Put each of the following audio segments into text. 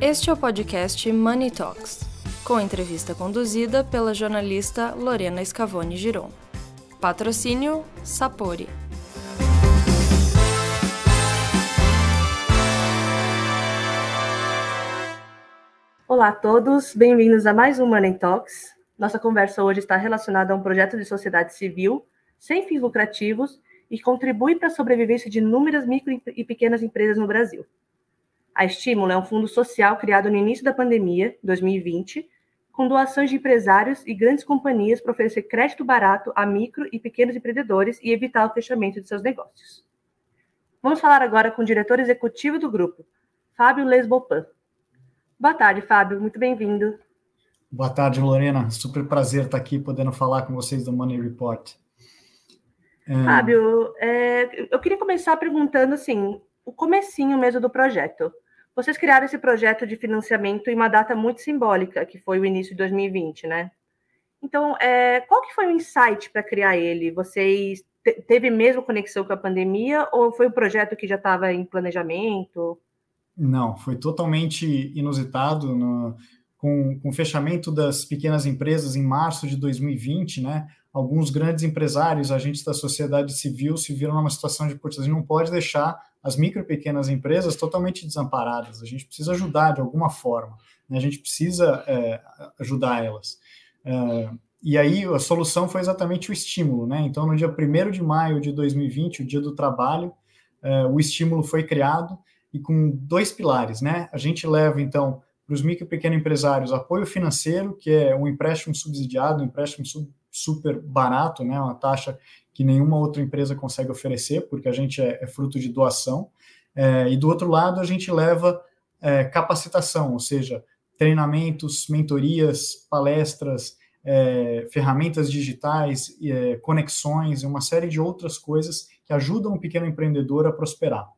Este é o podcast Money Talks, com entrevista conduzida pela jornalista Lorena Scavone Giron. Patrocínio Sapori. Olá a todos, bem-vindos a mais um Money Talks. Nossa conversa hoje está relacionada a um projeto de sociedade civil sem fins lucrativos e contribui para a sobrevivência de inúmeras micro e pequenas empresas no Brasil. A Estímulo é um fundo social criado no início da pandemia, 2020, com doações de empresários e grandes companhias para oferecer crédito barato a micro e pequenos empreendedores e evitar o fechamento de seus negócios. Vamos falar agora com o diretor executivo do grupo, Fábio Lesbopan. Boa tarde, Fábio, muito bem-vindo. Boa tarde, Lorena. Super prazer estar aqui podendo falar com vocês do Money Report. É... Fábio, é, eu queria começar perguntando assim, o comecinho mesmo do projeto. Vocês criaram esse projeto de financiamento em uma data muito simbólica, que foi o início de 2020, né? Então, é, qual que foi o insight para criar ele? Vocês te, teve mesmo conexão com a pandemia ou foi um projeto que já estava em planejamento? Não, foi totalmente inusitado. No, com, com o fechamento das pequenas empresas em março de 2020, né? Alguns grandes empresários, agentes da sociedade civil, se viram numa situação de, putz, a gente não pode deixar as micro e pequenas empresas totalmente desamparadas. A gente precisa ajudar de alguma forma, né? a gente precisa é, ajudar elas. É, e aí a solução foi exatamente o estímulo, né? Então, no dia 1 de maio de 2020, o dia do trabalho, é, o estímulo foi criado e com dois pilares, né? A gente leva, então, para os micro e pequenos empresários apoio financeiro, que é um empréstimo subsidiado, um empréstimo sub, super barato, né? Uma taxa que nenhuma outra empresa consegue oferecer, porque a gente é, é fruto de doação. É, e do outro lado, a gente leva é, capacitação, ou seja, treinamentos, mentorias, palestras, é, ferramentas digitais, é, conexões e uma série de outras coisas que ajudam o pequeno empreendedor a prosperar.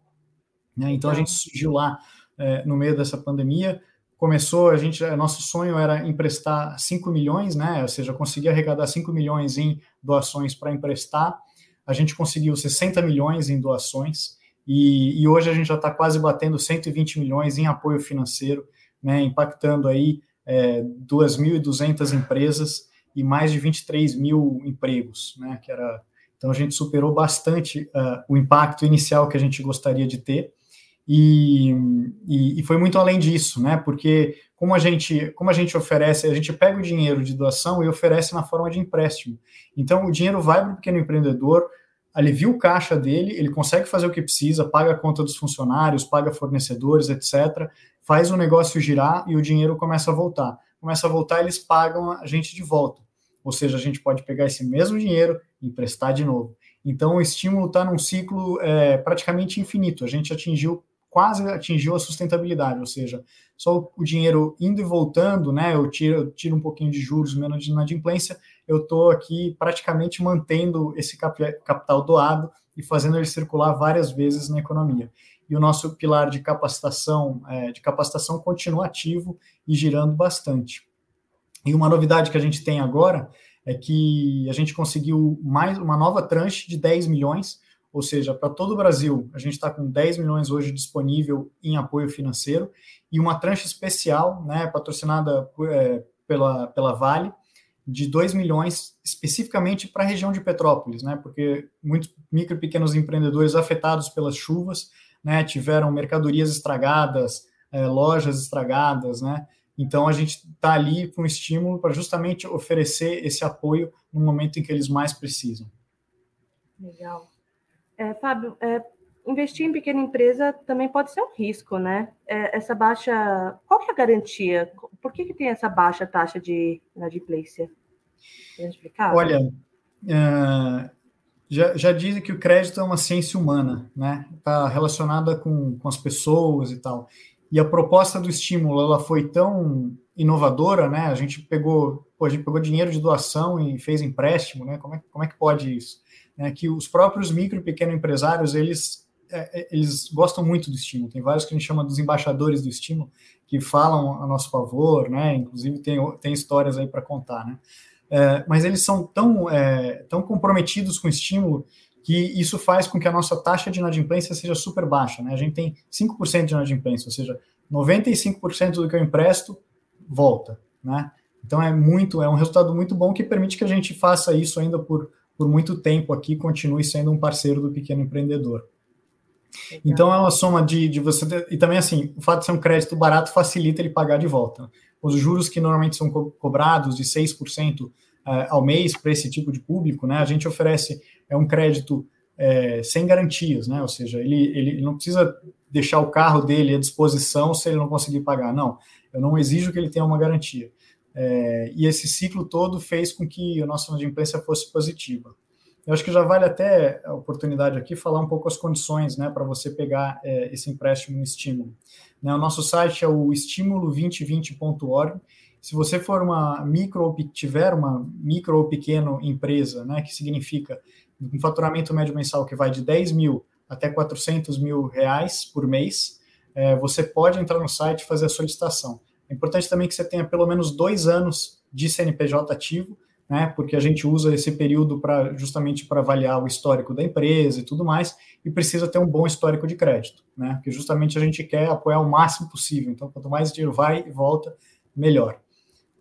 Né? Então, a gente surgiu lá é, no meio dessa pandemia, começou, a gente, nosso sonho era emprestar 5 milhões, né? Ou seja, conseguir arrecadar 5 milhões em doações para emprestar. A gente conseguiu 60 milhões em doações e, e hoje a gente já está quase batendo 120 milhões em apoio financeiro, né? Impactando aí é, 2.200 empresas e mais de 23 mil empregos, né? Que era então a gente superou bastante uh, o impacto inicial que a gente gostaria de ter. E, e, e, foi muito além disso, né? Porque como a gente, como a gente oferece, a gente pega o dinheiro de doação e oferece na forma de empréstimo. Então o dinheiro vai para o pequeno empreendedor, alivia o caixa dele, ele consegue fazer o que precisa, paga a conta dos funcionários, paga fornecedores, etc. Faz o negócio girar e o dinheiro começa a voltar. Começa a voltar, eles pagam a gente de volta. Ou seja, a gente pode pegar esse mesmo dinheiro e emprestar de novo. Então, o estímulo está num ciclo é, praticamente infinito. A gente atingiu quase atingiu a sustentabilidade, ou seja, só o dinheiro indo e voltando, né? Eu tiro, eu tiro um pouquinho de juros, menos de inadimplência, eu estou aqui praticamente mantendo esse capital doado e fazendo ele circular várias vezes na economia. E o nosso pilar de capacitação, é, de capacitação continua ativo e girando bastante. E uma novidade que a gente tem agora é que a gente conseguiu mais uma nova tranche de 10 milhões ou seja, para todo o Brasil, a gente está com 10 milhões hoje disponível em apoio financeiro e uma tranche especial, né, patrocinada é, pela, pela Vale, de 2 milhões especificamente para a região de Petrópolis, né, porque muitos micro e pequenos empreendedores afetados pelas chuvas né, tiveram mercadorias estragadas, é, lojas estragadas, né, então a gente está ali com estímulo para justamente oferecer esse apoio no momento em que eles mais precisam. Legal. É, Fábio, é, investir em pequena empresa também pode ser um risco, né? É, essa baixa, qual que é a garantia? Por que, que tem essa baixa taxa de inadimplência? explicar? Olha, é, já, já dizem que o crédito é uma ciência humana, né? Está relacionada com, com as pessoas e tal. E a proposta do estímulo, ela foi tão inovadora, né? A gente pegou, pô, a gente pegou dinheiro de doação e fez empréstimo, né? Como é, como é que pode isso? né, que os próprios micro e pequeno empresários, eles, é, é, eles gostam muito do estímulo. Tem vários que a gente chama dos embaixadores do estímulo, que falam a nosso favor, né, inclusive tem, tem histórias aí para contar, né. É, mas eles são tão, é, tão comprometidos com o estímulo que isso faz com que a nossa taxa de inadimplência seja super baixa. Né? A gente tem 5% de inadimplência, ou seja, 95% do que eu empresto volta, né? Então é muito, é um resultado muito bom que permite que a gente faça isso ainda por, por muito tempo aqui, continue sendo um parceiro do pequeno empreendedor. Legal. Então é uma soma de, de você ter, e também assim, o fato de ser um crédito barato facilita ele pagar de volta. Os juros que normalmente são co cobrados de 6% uh, eh, ao mês para esse tipo de público, né? A gente oferece é um crédito é, sem garantias, né? Ou seja, ele, ele não precisa deixar o carro dele à disposição se ele não conseguir pagar. Não, eu não exijo que ele tenha uma garantia. É, e esse ciclo todo fez com que a nossa inadimplência fosse positiva. Eu acho que já vale até a oportunidade aqui falar um pouco as condições né, para você pegar é, esse empréstimo no estímulo. Né, o nosso site é o estímulo2020.org. Se você for uma micro tiver uma micro ou pequeno empresa, né, que significa um faturamento médio mensal que vai de 10 mil até 400 mil reais por mês, é, você pode entrar no site e fazer a solicitação. É importante também que você tenha pelo menos dois anos de CNPJ ativo, né, porque a gente usa esse período para justamente para avaliar o histórico da empresa e tudo mais, e precisa ter um bom histórico de crédito, né, porque justamente a gente quer apoiar o máximo possível. Então, quanto mais dinheiro vai e volta, melhor.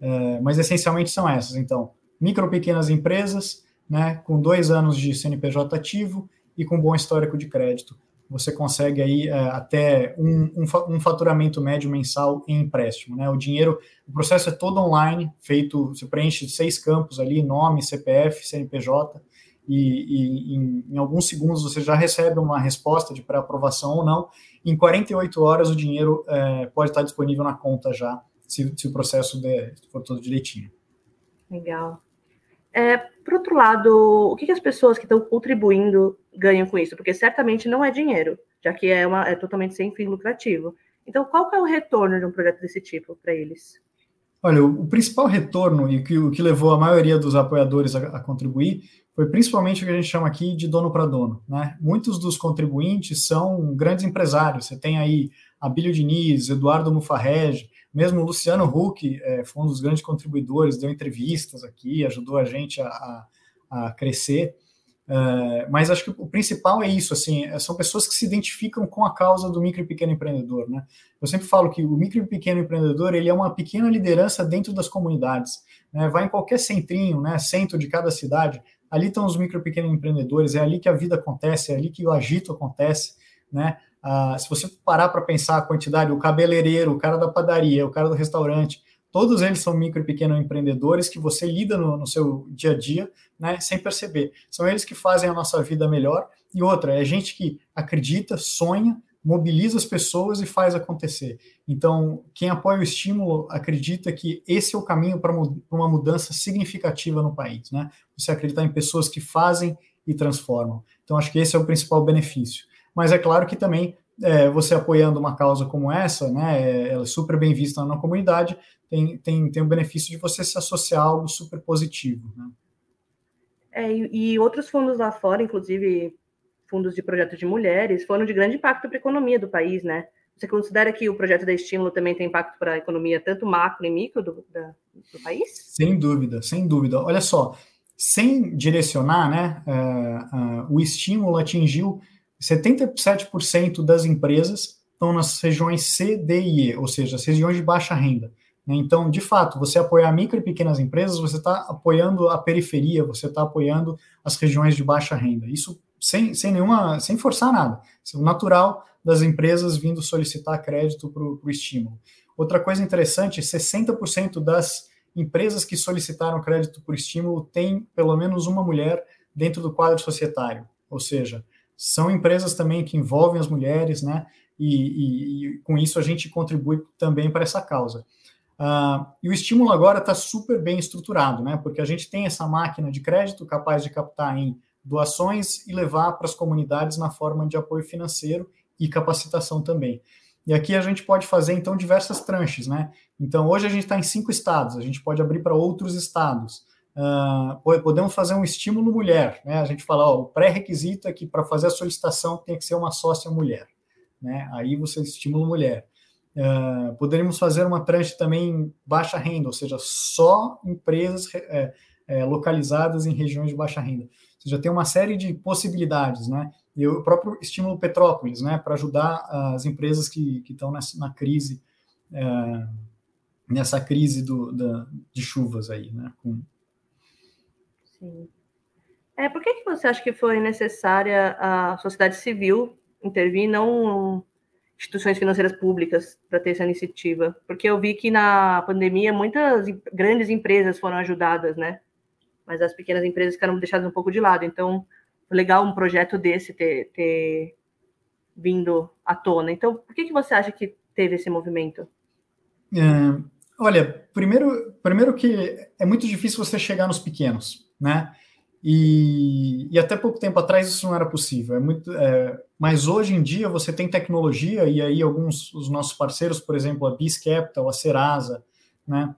É, mas essencialmente são essas. Então, micro pequenas empresas, né, com dois anos de CNPJ ativo e com bom histórico de crédito você consegue aí é, até um, um, faturamento médio mensal em empréstimo. Né? O dinheiro, o processo é todo online, feito, você preenche seis campos ali, nome, CPF, CNPJ, e, e em, em, alguns segundos você já recebe uma resposta de pré-aprovação ou não. Em 48 horas o dinheiro é, pode estar disponível na conta já, se, se o processo der, for todo direitinho. Legal. É, por outro lado, o que, que as pessoas que estão contribuindo ganham com isso? Porque certamente não é dinheiro, já que é, uma, é totalmente sem fim lucrativo. Então, qual é o retorno de um projeto desse tipo para eles? Olha, o, o, principal retorno e que, o que levou a maioria dos apoiadores a, a contribuir foi principalmente o que a gente chama aqui de dono para dono. Né? Muitos dos contribuintes são grandes empresários. Você tem aí Abílio Diniz, Eduardo Mufarrege, mesmo o Luciano Huck é, foi um dos grandes contribuidores, deu entrevistas aqui, ajudou a gente a, a, a crescer. É, mas acho que o principal é isso, assim, é, são pessoas que se identificam com a causa do micro e pequeno empreendedor, né? Eu sempre falo que o micro e pequeno empreendedor ele é uma pequena liderança dentro das comunidades, né? Vai em qualquer centrinho, né? Centro de cada cidade, ali estão os micro e pequenos empreendedores, é ali que a vida acontece, é ali que o agito acontece, né? Ah, se você parar para pensar a quantidade, o cabeleireiro, o cara da padaria, o cara do restaurante, todos eles são micro e pequenos empreendedores que você lida no, no, seu dia a dia, né, sem perceber. São eles que fazem a nossa vida melhor. E outra, é gente que acredita, sonha, mobiliza as pessoas e faz acontecer. Então, quem apoia o estímulo acredita que esse é o caminho para uma mudança significativa no país, né? Você acreditar em pessoas que fazem e transformam. Então, acho que esse é o principal benefício mas é claro que também é, você apoiando uma causa como essa, né, ela é super bem vista na comunidade, tem, tem, tem o benefício de você se associar a algo super positivo. Né? É, e, e outros fundos lá fora, inclusive fundos de projetos de mulheres, foram de grande impacto para a economia do país, né? Você considera que o projeto da Estímulo também tem impacto para a economia, tanto macro e micro do, da, do país? Sem dúvida, sem dúvida. Olha só, sem direcionar, né, uh, uh, o estímulo atingiu 77% das empresas estão nas regiões C, D e E, ou seja, as regiões de baixa renda. Né? Então, de fato, você apoiar micro e pequenas empresas, você está apoiando a periferia, você está apoiando as regiões de baixa renda. Isso sem, sem nenhuma, sem forçar nada. Isso é o natural das empresas vindo solicitar crédito para o estímulo. Outra coisa interessante, 60% das empresas que solicitaram crédito por estímulo têm pelo menos uma mulher dentro do quadro societário. Ou seja, são empresas também que envolvem as mulheres, né? E, e, e com isso a gente contribui também para essa causa. Uh, e o estímulo agora está super bem estruturado, né? Porque a gente tem essa máquina de crédito capaz de captar em doações e levar para as comunidades na forma de apoio financeiro e capacitação também. E aqui a gente pode fazer, então, diversas tranches, né? Então, hoje a gente está em cinco estados, a gente pode abrir para outros estados. Uh, podemos fazer um estímulo mulher, né? A gente fala, ó, o pré-requisito é que para fazer a solicitação tem que ser uma sócia mulher, né? Aí você estimula mulher. Uh, poderíamos fazer uma tranche também baixa renda, ou seja, só empresas é, é, localizadas em regiões de baixa renda. Você já tem uma série de possibilidades, né? e o próprio estímulo Petrópolis, né, para ajudar as empresas que estão na crise, é, nessa crise do, da, de chuvas aí, né? Com... Sim. É, por que, que você acha que foi necessária a sociedade civil intervir, não instituições financeiras públicas, para ter essa iniciativa? Porque eu vi que na pandemia muitas grandes empresas foram ajudadas, né? Mas as pequenas empresas ficaram deixadas um pouco de lado. Então, legal um projeto desse ter, ter vindo à tona. Então, por que, que você acha que teve esse movimento? É, olha, primeiro, primeiro que é muito difícil você chegar nos pequenos, né? E, e até pouco tempo atrás isso não era possível. É muito, é, mas hoje em dia você tem tecnologia e aí alguns os nossos parceiros, por exemplo, a Bis Capital, a Serasa, né?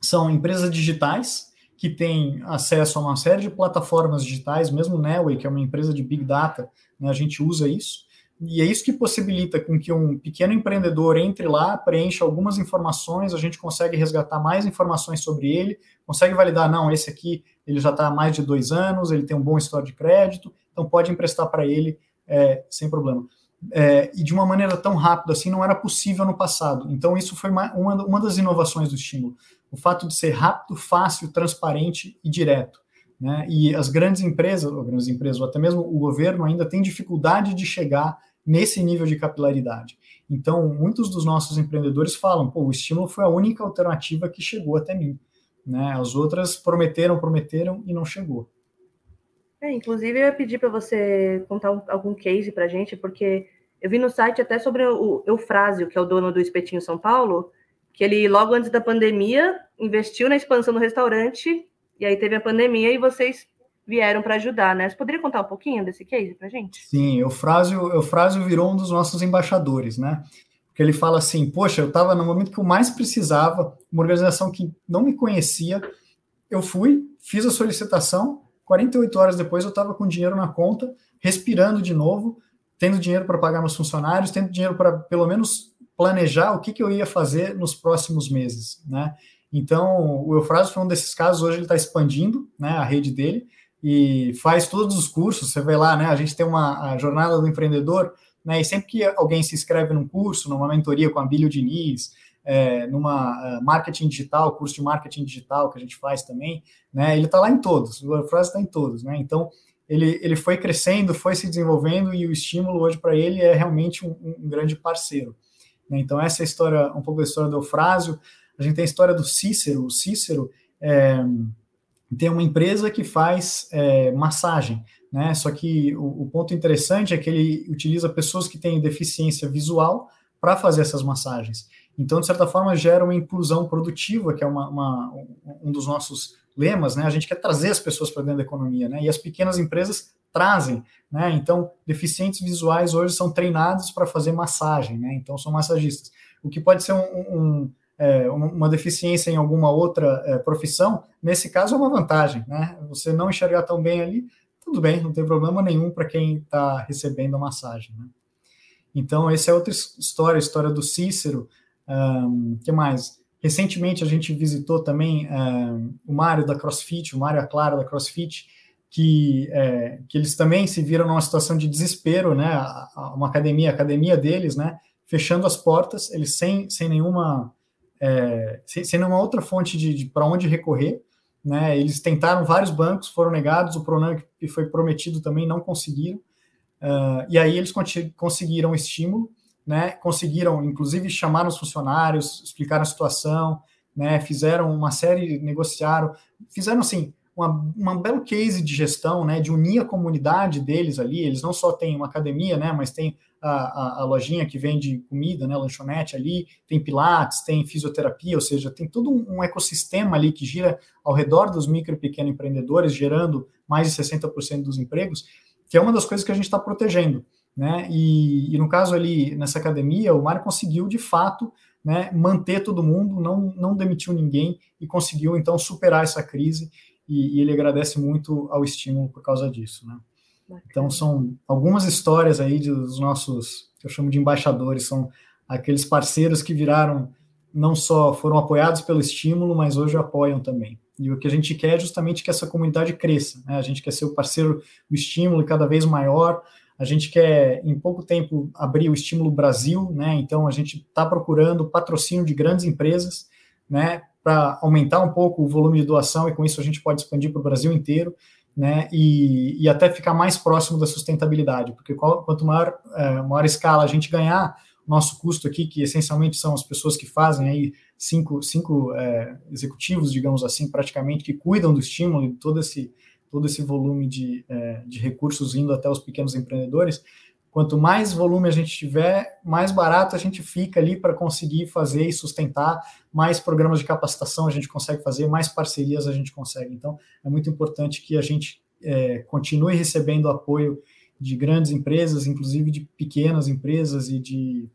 São empresas digitais que tem acesso a uma série de plataformas digitais, mesmo Nelway, que é uma empresa de Big Data, né, a gente usa isso, e é isso que possibilita com que um pequeno empreendedor entre lá, preencha algumas informações, a gente consegue resgatar mais informações sobre ele, consegue validar, não, esse aqui ele já está há mais de dois anos, ele tem um bom histórico de crédito, então pode emprestar para ele é, sem problema. É, e de uma maneira tão rápida assim não era possível no passado. Então, isso foi uma, uma, uma das inovações do estímulo o fato de ser rápido, fácil, transparente e direto. Né? E as grandes empresas, ou grandes empresas, ou até mesmo o governo ainda tem dificuldade de chegar nesse nível de capilaridade. Então, muitos dos nossos empreendedores falam, pô, o estímulo foi a única alternativa que chegou até mim. Né? As outras prometeram, prometeram e não chegou. É, inclusive, eu ia pedir para você contar um, algum case para a gente, porque eu vi no site até sobre o Eufrásio, que é o dono do Espetinho São Paulo, que ele, logo antes da pandemia, investiu na expansão do restaurante, e aí teve a pandemia e vocês vieram para ajudar, né? Você poderia contar um pouquinho desse case para gente? Sim, o Frásio, o Frásio virou um dos nossos embaixadores, né? Porque ele fala assim, poxa, eu estava no momento que eu mais precisava, uma organização que não me conhecia, eu fui, fiz a solicitação, 48 horas depois eu estava com dinheiro na conta, respirando de novo, tendo dinheiro para pagar meus funcionários, tendo dinheiro para pelo menos planejar o que, que eu ia fazer nos próximos meses, né? Então, o Eufrásio foi um desses casos, hoje ele está expandindo né, a rede dele e faz todos os cursos, você vê lá, né? A gente tem uma a jornada do empreendedor, né? E sempre que alguém se inscreve num curso, numa mentoria com a Bílio Diniz, é, numa uh, marketing digital, curso de marketing digital que a gente faz também, né? Ele está lá em todos, o Eufrásio está em todos, né? Então, ele, ele foi crescendo, foi se desenvolvendo e o estímulo hoje para ele é realmente um, um grande parceiro. Né? Então, essa é a história, um pouco da história do Eufrásio. A gente tem a história do Cícero. O Cícero é, tem uma empresa que faz é, massagem, né? Só que o, o, ponto interessante é que ele utiliza pessoas que têm deficiência visual para fazer essas massagens. Então, de certa forma, gera uma inclusão produtiva, que é uma, uma, um dos nossos lemas, né? A gente quer trazer as pessoas para dentro da economia, né? E as pequenas empresas trazem, né? Então, deficientes visuais hoje são treinados para fazer massagem, né? Então, são massagistas. O que pode ser um, um, é, uma deficiência em alguma outra é, profissão, nesse caso é uma vantagem, né? Você não enxergar tão bem ali, tudo bem, não tem problema nenhum para quem está recebendo a massagem, né? Então, essa é outra história, a história do Cícero. Um, que mais? Recentemente a gente visitou também um, o Mário da CrossFit, o Mário a Clara da CrossFit, que, é, que eles também se viram numa situação de desespero, né? Uma academia, a academia deles, né? Fechando as portas, eles sem, sem nenhuma é, sem, sem, nenhuma outra fonte de, de para onde recorrer, né? Eles tentaram vários bancos, foram negados, o Pronan que foi prometido também não conseguiram. Uh, e aí eles conseguiram estímulo, né? Conseguiram, inclusive, chamar os funcionários, explicaram a situação, né? Fizeram uma série, negociaram, fizeram assim uma, uma belo case de gestão, né, de unir a comunidade deles ali. Eles não só têm uma academia, né, mas tem a, a, a, lojinha que vende comida, né, lanchonete ali, tem pilates, tem fisioterapia, ou seja, tem todo um, um ecossistema ali que gira ao redor dos micro e pequenos empreendedores, gerando mais de 60% dos empregos, que é uma das coisas que a gente está protegendo. Né? E, e, no caso ali, nessa academia, o Mário conseguiu, de fato, né, manter todo mundo, não, não demitiu ninguém e conseguiu, então, superar essa crise e, e ele agradece muito ao estímulo por causa disso, né? Então são algumas histórias aí dos nossos, eu chamo de embaixadores, são aqueles parceiros que viraram não só foram apoiados pelo estímulo, mas hoje apoiam também. E o que a gente quer é justamente que essa comunidade cresça. Né? A gente quer ser o parceiro do estímulo cada vez maior. A gente quer, em pouco tempo, abrir o Estímulo Brasil, né? Então, a gente está procurando patrocínio de grandes empresas, né? Para aumentar um pouco o volume de doação e com isso a gente pode expandir para o Brasil inteiro, né? E, e até ficar mais próximo da sustentabilidade, porque quanto maior, é, maior escala a gente ganhar, nosso custo aqui, que essencialmente são as pessoas que fazem aí cinco, cinco é, executivos, digamos assim, praticamente, que cuidam do estímulo e todo esse, todo esse volume de, é, de recursos indo até os pequenos empreendedores, quanto mais volume a gente tiver, mais barato a gente fica ali para conseguir fazer e sustentar, mais programas de capacitação a gente consegue fazer, mais parcerias a gente consegue. Então, é muito importante que a gente é, continue recebendo apoio de grandes empresas, inclusive de pequenas empresas e de,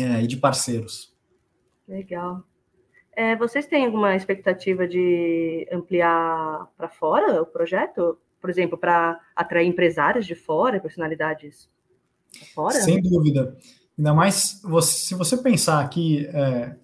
é, e de parceiros. Legal. É, vocês têm alguma expectativa de ampliar para fora o projeto? Por exemplo, para atrair empresários de fora, personalidades fora? Sem dúvida. Ainda mais se você pensar que é, é,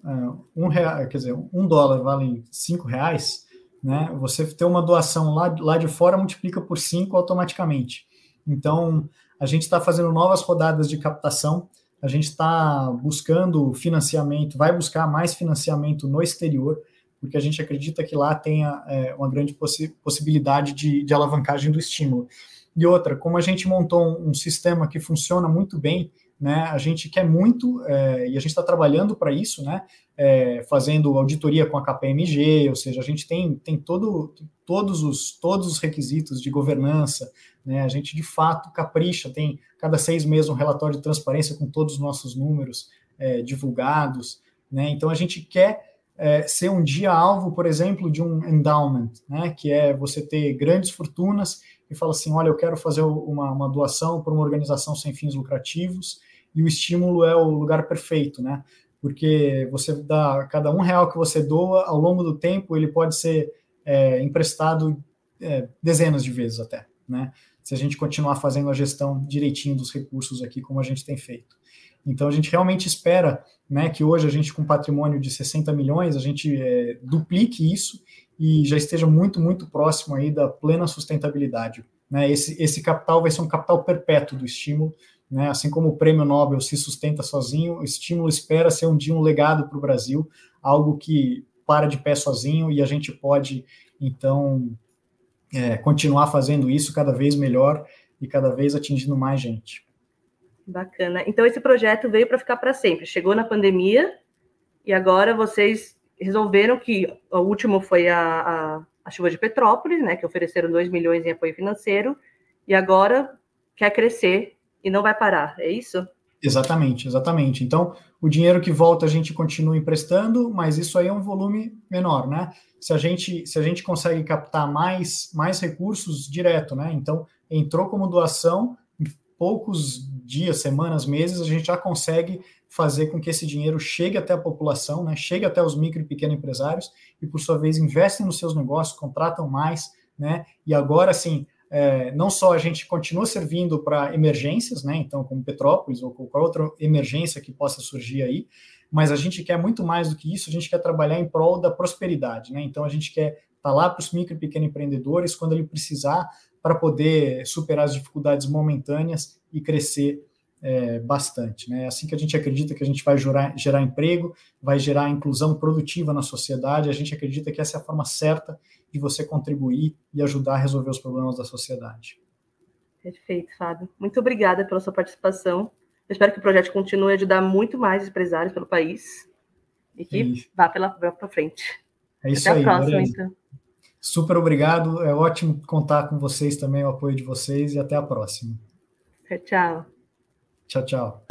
um real, quer dizer, um dólar vale cinco reais, né? Você ter uma doação lá, lá de fora multiplica por cinco automaticamente. Então, a gente está fazendo novas rodadas de captação, a gente está buscando financiamento, vai buscar mais financiamento no exterior, porque a gente acredita que lá tenha é, uma grande possi possibilidade de, de, alavancagem do estímulo. E outra, como a gente montou um, um sistema que funciona muito bem, né, a gente quer muito, é, e a gente está trabalhando para isso, né, é, fazendo auditoria com a KPMG, ou seja, a gente tem, tem todo, todos, os, todos os requisitos de governança, né, a gente de fato capricha, tem cada seis meses um relatório de transparência com todos os nossos números é, divulgados, né, então a gente quer é, ser um dia alvo, por exemplo, de um endowment, né, que é você ter grandes fortunas e fala assim, olha, eu quero fazer uma, uma doação para uma organização sem fins lucrativos e o estímulo é o lugar perfeito, né? Porque você dá cada um real que você doa ao longo do tempo ele pode ser é, emprestado é, dezenas de vezes até, né? Se a gente continuar fazendo a gestão direitinho dos recursos aqui como a gente tem feito. Então a gente realmente espera, né, que hoje a gente com patrimônio de 60 milhões a gente é, duplique isso e já esteja muito, muito próximo aí da plena sustentabilidade. Né? Esse, esse capital vai ser um capital perpétuo do estímulo, né? assim como o prêmio Nobel se sustenta sozinho, o estímulo espera ser um dia um legado para o Brasil, algo que para de pé sozinho e a gente pode, então, é, continuar fazendo isso cada vez melhor e cada vez atingindo mais gente. Bacana. Então, esse projeto veio para ficar para sempre. Chegou na pandemia e agora vocês resolveram que o último foi a, a, a, chuva de Petrópolis, né, que ofereceram 2 milhões em apoio financeiro, e agora quer crescer e não vai parar, é isso? Exatamente, exatamente. Então, o dinheiro que volta a gente continua emprestando, mas isso aí é um volume menor, né? Se a gente, se a gente consegue captar mais, mais recursos direto, né? Então, entrou como doação, poucos dias, semanas, meses, a gente já consegue fazer com que esse dinheiro chegue até a população, né, chegue até os micro e pequenos empresários e, por sua vez, investem nos seus negócios, contratam mais, né, e agora, assim, é, não só a gente continua servindo para emergências, né, então, como Petrópolis ou qualquer outra emergência que possa surgir aí, mas a gente quer muito mais do que isso, a gente quer trabalhar em prol da prosperidade, né, então a gente quer estar tá lá para os micro e pequenos empreendedores quando ele precisar para poder superar as dificuldades momentâneas e crescer é, bastante. Né? É assim que a gente acredita que a gente vai gerar, gerar emprego, vai gerar inclusão produtiva na sociedade, a gente acredita que essa é a forma certa de você contribuir e ajudar a resolver os problemas da sociedade. Perfeito, Fábio. Muito obrigada pela sua participação. Eu espero que o projeto continue a ajudar muito mais empresários pelo país e que é vá para frente. É isso Até aí. a próxima, então. Super obrigado. É ótimo contar com vocês também, o apoio de vocês, e até a próxima. Tchau. Tchau, tchau.